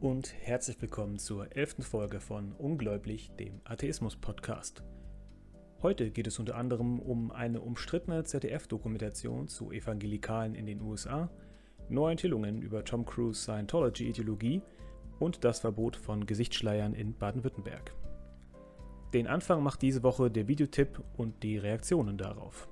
und herzlich willkommen zur elften Folge von Ungläubig, dem Atheismus-Podcast. Heute geht es unter anderem um eine umstrittene ZDF-Dokumentation zu Evangelikalen in den USA, neue Enthüllungen über Tom Cruise Scientology-Ideologie und das Verbot von Gesichtsschleiern in Baden-Württemberg. Den Anfang macht diese Woche der Videotipp und die Reaktionen darauf.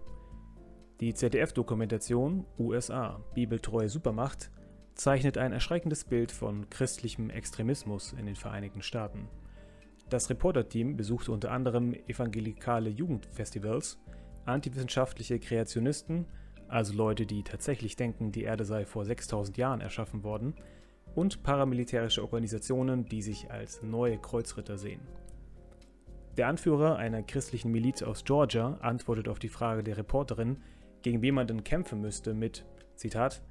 Die ZDF-Dokumentation USA Bibeltreue Supermacht zeichnet ein erschreckendes Bild von christlichem Extremismus in den Vereinigten Staaten. Das Reporterteam besuchte unter anderem evangelikale Jugendfestivals, antiwissenschaftliche Kreationisten, also Leute, die tatsächlich denken, die Erde sei vor 6000 Jahren erschaffen worden, und paramilitärische Organisationen, die sich als neue Kreuzritter sehen. Der Anführer einer christlichen Miliz aus Georgia antwortet auf die Frage der Reporterin, gegen wen man denn kämpfen müsste, mit, Zitat,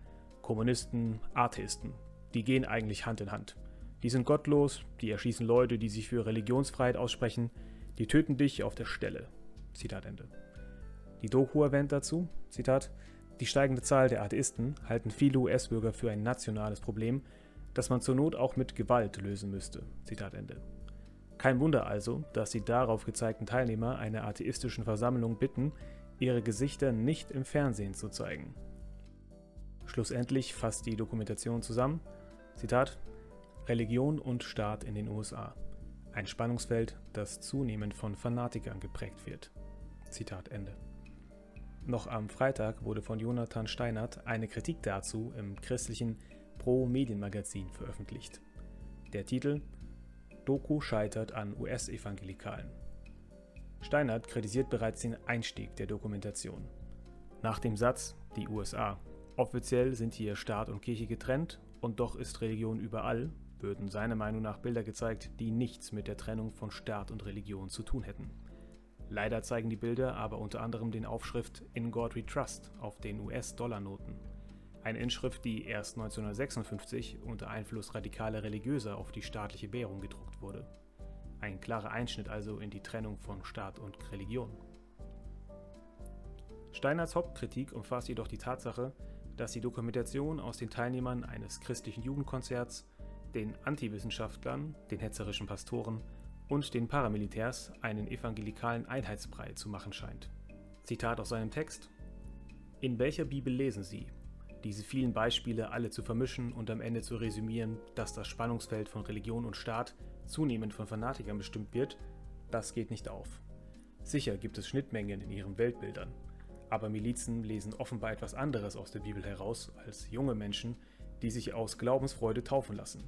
Kommunisten, Atheisten. Die gehen eigentlich Hand in Hand. Die sind gottlos, die erschießen Leute, die sich für Religionsfreiheit aussprechen, die töten dich auf der Stelle. Zitat Ende. Die Doku erwähnt dazu, Zitat, die steigende Zahl der Atheisten halten viele US-Bürger für ein nationales Problem, das man zur Not auch mit Gewalt lösen müsste. Zitat Ende. Kein Wunder also, dass die darauf gezeigten Teilnehmer einer atheistischen Versammlung bitten, ihre Gesichter nicht im Fernsehen zu zeigen. Schlussendlich fasst die Dokumentation zusammen, Zitat, Religion und Staat in den USA. Ein Spannungsfeld, das zunehmend von Fanatikern geprägt wird. Zitat Ende. Noch am Freitag wurde von Jonathan Steinert eine Kritik dazu im christlichen Pro-Medien-Magazin veröffentlicht. Der Titel Doku scheitert an US-Evangelikalen. Steinert kritisiert bereits den Einstieg der Dokumentation. Nach dem Satz, die USA, Offiziell sind hier Staat und Kirche getrennt und doch ist Religion überall, würden seiner Meinung nach Bilder gezeigt, die nichts mit der Trennung von Staat und Religion zu tun hätten. Leider zeigen die Bilder aber unter anderem den Aufschrift In God We Trust auf den US-Dollar-Noten. Eine Inschrift, die erst 1956 unter Einfluss radikaler Religiöser auf die staatliche Währung gedruckt wurde. Ein klarer Einschnitt also in die Trennung von Staat und Religion. Steiners Hauptkritik umfasst jedoch die Tatsache, dass die Dokumentation aus den Teilnehmern eines christlichen Jugendkonzerts, den Antiwissenschaftlern, den hetzerischen Pastoren und den Paramilitärs einen evangelikalen Einheitsbrei zu machen scheint. Zitat aus seinem Text In welcher Bibel lesen Sie? Diese vielen Beispiele alle zu vermischen und am Ende zu resümieren, dass das Spannungsfeld von Religion und Staat zunehmend von Fanatikern bestimmt wird, das geht nicht auf. Sicher gibt es Schnittmengen in ihren Weltbildern, aber Milizen lesen offenbar etwas anderes aus der Bibel heraus als junge Menschen, die sich aus Glaubensfreude taufen lassen.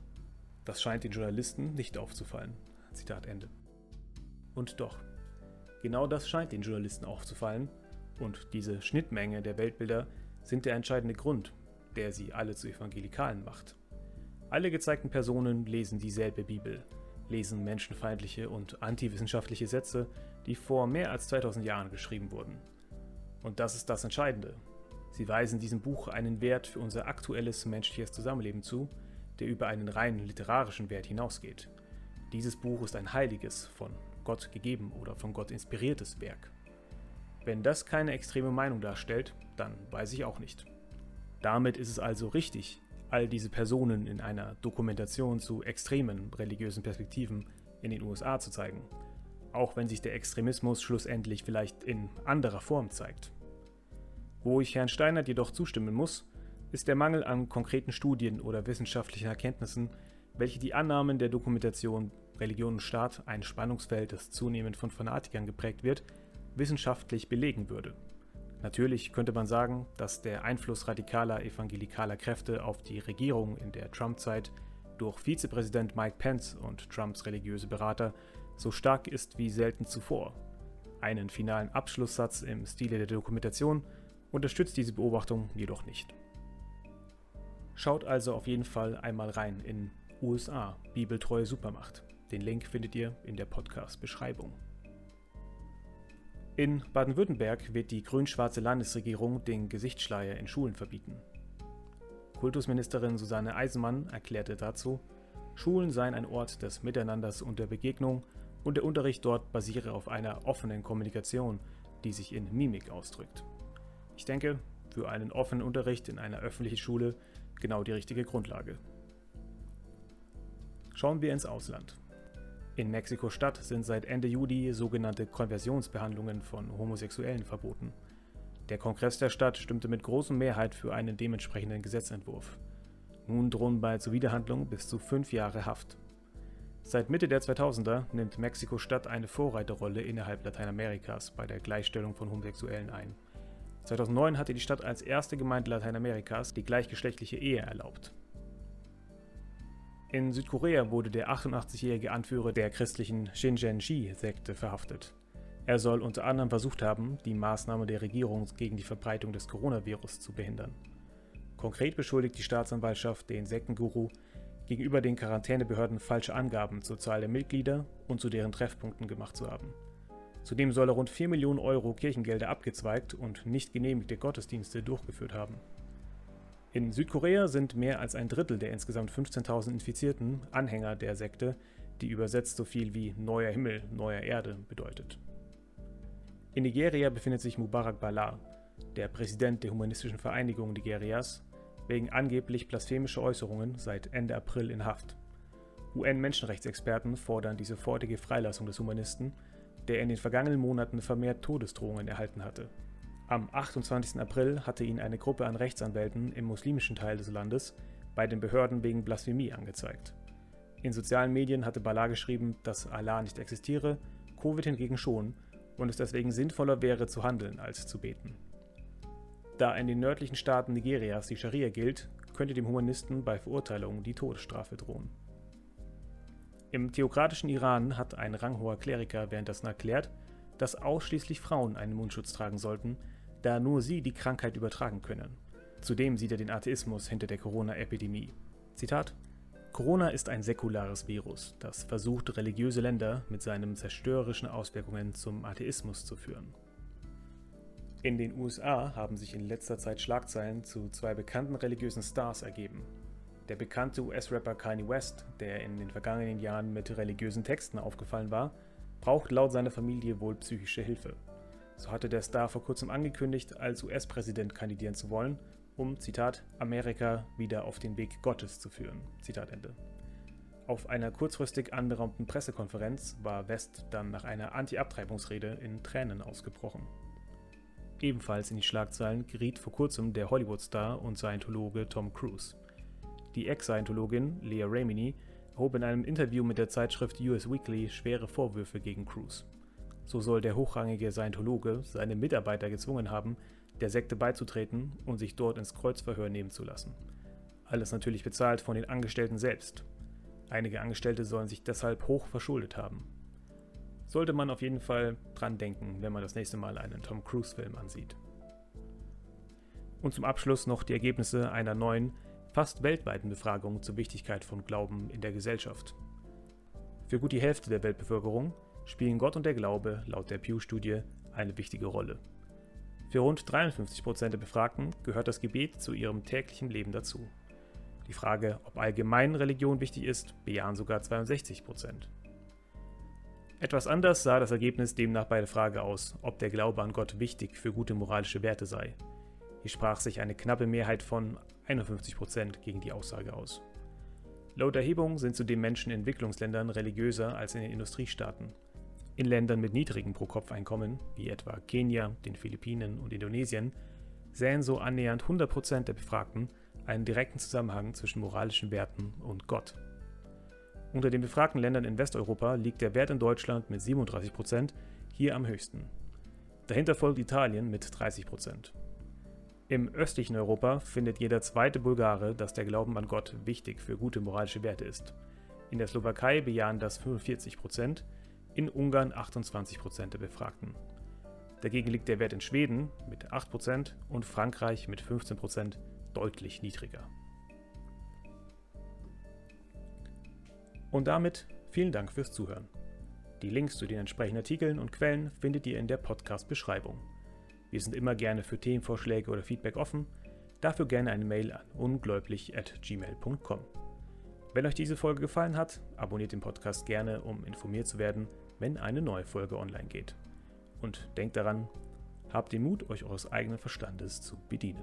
Das scheint den Journalisten nicht aufzufallen. Zitat Ende. Und doch, genau das scheint den Journalisten aufzufallen und diese Schnittmenge der Weltbilder sind der entscheidende Grund, der sie alle zu Evangelikalen macht. Alle gezeigten Personen lesen dieselbe Bibel, lesen menschenfeindliche und antiwissenschaftliche Sätze, die vor mehr als 2000 Jahren geschrieben wurden. Und das ist das Entscheidende. Sie weisen diesem Buch einen Wert für unser aktuelles menschliches Zusammenleben zu, der über einen rein literarischen Wert hinausgeht. Dieses Buch ist ein heiliges, von Gott gegeben oder von Gott inspiriertes Werk. Wenn das keine extreme Meinung darstellt, dann weiß ich auch nicht. Damit ist es also richtig, all diese Personen in einer Dokumentation zu extremen religiösen Perspektiven in den USA zu zeigen, auch wenn sich der Extremismus schlussendlich vielleicht in anderer Form zeigt. Wo ich Herrn Steinert jedoch zustimmen muss, ist der Mangel an konkreten Studien oder wissenschaftlichen Erkenntnissen, welche die Annahmen der Dokumentation Religion und Staat, ein Spannungsfeld, das zunehmend von Fanatikern geprägt wird, wissenschaftlich belegen würde. Natürlich könnte man sagen, dass der Einfluss radikaler evangelikaler Kräfte auf die Regierung in der Trump-Zeit durch Vizepräsident Mike Pence und Trumps religiöse Berater so stark ist wie selten zuvor. Einen finalen Abschlusssatz im Stile der Dokumentation unterstützt diese Beobachtung jedoch nicht. Schaut also auf jeden Fall einmal rein in USA, Bibeltreue Supermacht. Den Link findet ihr in der Podcast-Beschreibung. In Baden-Württemberg wird die grün-schwarze Landesregierung den Gesichtsschleier in Schulen verbieten. Kultusministerin Susanne Eisenmann erklärte dazu, Schulen seien ein Ort des Miteinanders und der Begegnung und der Unterricht dort basiere auf einer offenen Kommunikation, die sich in Mimik ausdrückt. Ich denke, für einen offenen Unterricht in einer öffentlichen Schule genau die richtige Grundlage. Schauen wir ins Ausland. In Mexiko-Stadt sind seit Ende Juli sogenannte Konversionsbehandlungen von Homosexuellen verboten. Der Kongress der Stadt stimmte mit großer Mehrheit für einen dementsprechenden Gesetzentwurf. Nun drohen bei Zuwiderhandlung bis zu fünf Jahre Haft. Seit Mitte der 2000er nimmt Mexiko-Stadt eine Vorreiterrolle innerhalb Lateinamerikas bei der Gleichstellung von Homosexuellen ein. 2009 hatte die Stadt als erste Gemeinde Lateinamerikas die gleichgeschlechtliche Ehe erlaubt. In Südkorea wurde der 88-jährige Anführer der christlichen Shinjen-Shi-Sekte verhaftet. Er soll unter anderem versucht haben, die Maßnahmen der Regierung gegen die Verbreitung des Coronavirus zu behindern. Konkret beschuldigt die Staatsanwaltschaft den Sektenguru, gegenüber den Quarantänebehörden falsche Angaben zur Zahl der Mitglieder und zu deren Treffpunkten gemacht zu haben. Zudem soll er rund 4 Millionen Euro Kirchengelder abgezweigt und nicht genehmigte Gottesdienste durchgeführt haben. In Südkorea sind mehr als ein Drittel der insgesamt 15.000 Infizierten Anhänger der Sekte, die übersetzt so viel wie neuer Himmel, neuer Erde bedeutet. In Nigeria befindet sich Mubarak Bala, der Präsident der Humanistischen Vereinigung Nigerias, wegen angeblich blasphemischer Äußerungen seit Ende April in Haft. UN-Menschenrechtsexperten fordern die sofortige Freilassung des Humanisten, der in den vergangenen Monaten vermehrt Todesdrohungen erhalten hatte. Am 28. April hatte ihn eine Gruppe an Rechtsanwälten im muslimischen Teil des Landes bei den Behörden wegen Blasphemie angezeigt. In sozialen Medien hatte Bala geschrieben, dass Allah nicht existiere, Covid hingegen schon und es deswegen sinnvoller wäre zu handeln als zu beten. Da in den nördlichen Staaten Nigerias die Scharia gilt, könnte dem Humanisten bei Verurteilung die Todesstrafe drohen. Im theokratischen Iran hat ein ranghoher Kleriker währenddessen erklärt, dass ausschließlich Frauen einen Mundschutz tragen sollten, da nur sie die Krankheit übertragen können. Zudem sieht er den Atheismus hinter der Corona-Epidemie. Zitat: Corona ist ein säkulares Virus, das versucht, religiöse Länder mit seinen zerstörerischen Auswirkungen zum Atheismus zu führen. In den USA haben sich in letzter Zeit Schlagzeilen zu zwei bekannten religiösen Stars ergeben. Der bekannte US-Rapper Kanye West, der in den vergangenen Jahren mit religiösen Texten aufgefallen war, braucht laut seiner Familie wohl psychische Hilfe. So hatte der Star vor kurzem angekündigt, als US-Präsident kandidieren zu wollen um, Zitat, Amerika wieder auf den Weg Gottes zu führen. Zitat Ende. Auf einer kurzfristig anberaumten Pressekonferenz war West dann nach einer Anti-Abtreibungsrede in Tränen ausgebrochen. Ebenfalls in die Schlagzeilen geriet vor kurzem der Hollywood-Star und Scientologe Tom Cruise. Die Ex-Scientologin Leah Remini hob in einem Interview mit der Zeitschrift US Weekly schwere Vorwürfe gegen Cruise. So soll der hochrangige Scientologe seine Mitarbeiter gezwungen haben, der Sekte beizutreten und sich dort ins Kreuzverhör nehmen zu lassen. Alles natürlich bezahlt von den Angestellten selbst. Einige Angestellte sollen sich deshalb hoch verschuldet haben. Sollte man auf jeden Fall dran denken, wenn man das nächste Mal einen Tom Cruise-Film ansieht. Und zum Abschluss noch die Ergebnisse einer neuen, fast weltweiten Befragung zur Wichtigkeit von Glauben in der Gesellschaft. Für gut die Hälfte der Weltbevölkerung spielen Gott und der Glaube laut der Pew-Studie eine wichtige Rolle. Für rund 53 Prozent der Befragten gehört das Gebet zu ihrem täglichen Leben dazu. Die Frage, ob allgemein Religion wichtig ist, bejahen sogar 62 Prozent. Etwas anders sah das Ergebnis demnach bei der Frage aus, ob der Glaube an Gott wichtig für gute moralische Werte sei. Hier sprach sich eine knappe Mehrheit von 51 Prozent gegen die Aussage aus. Laut Erhebung sind zudem Menschen in Entwicklungsländern religiöser als in den Industriestaaten. In Ländern mit niedrigem Pro-Kopf-Einkommen, wie etwa Kenia, den Philippinen und Indonesien, sähen so annähernd 100% der Befragten einen direkten Zusammenhang zwischen moralischen Werten und Gott. Unter den befragten Ländern in Westeuropa liegt der Wert in Deutschland mit 37% hier am höchsten. Dahinter folgt Italien mit 30%. Im östlichen Europa findet jeder zweite Bulgare, dass der Glauben an Gott wichtig für gute moralische Werte ist. In der Slowakei bejahen das 45% in Ungarn 28% der Befragten. Dagegen liegt der Wert in Schweden mit 8% und Frankreich mit 15% deutlich niedriger. Und damit vielen Dank fürs Zuhören. Die Links zu den entsprechenden Artikeln und Quellen findet ihr in der Podcast-Beschreibung. Wir sind immer gerne für Themenvorschläge oder Feedback offen. Dafür gerne eine Mail an ungläubig.gmail.com. Wenn euch diese Folge gefallen hat, abonniert den Podcast gerne, um informiert zu werden, wenn eine neue Folge online geht. Und denkt daran, habt den Mut, euch eures eigenen Verstandes zu bedienen.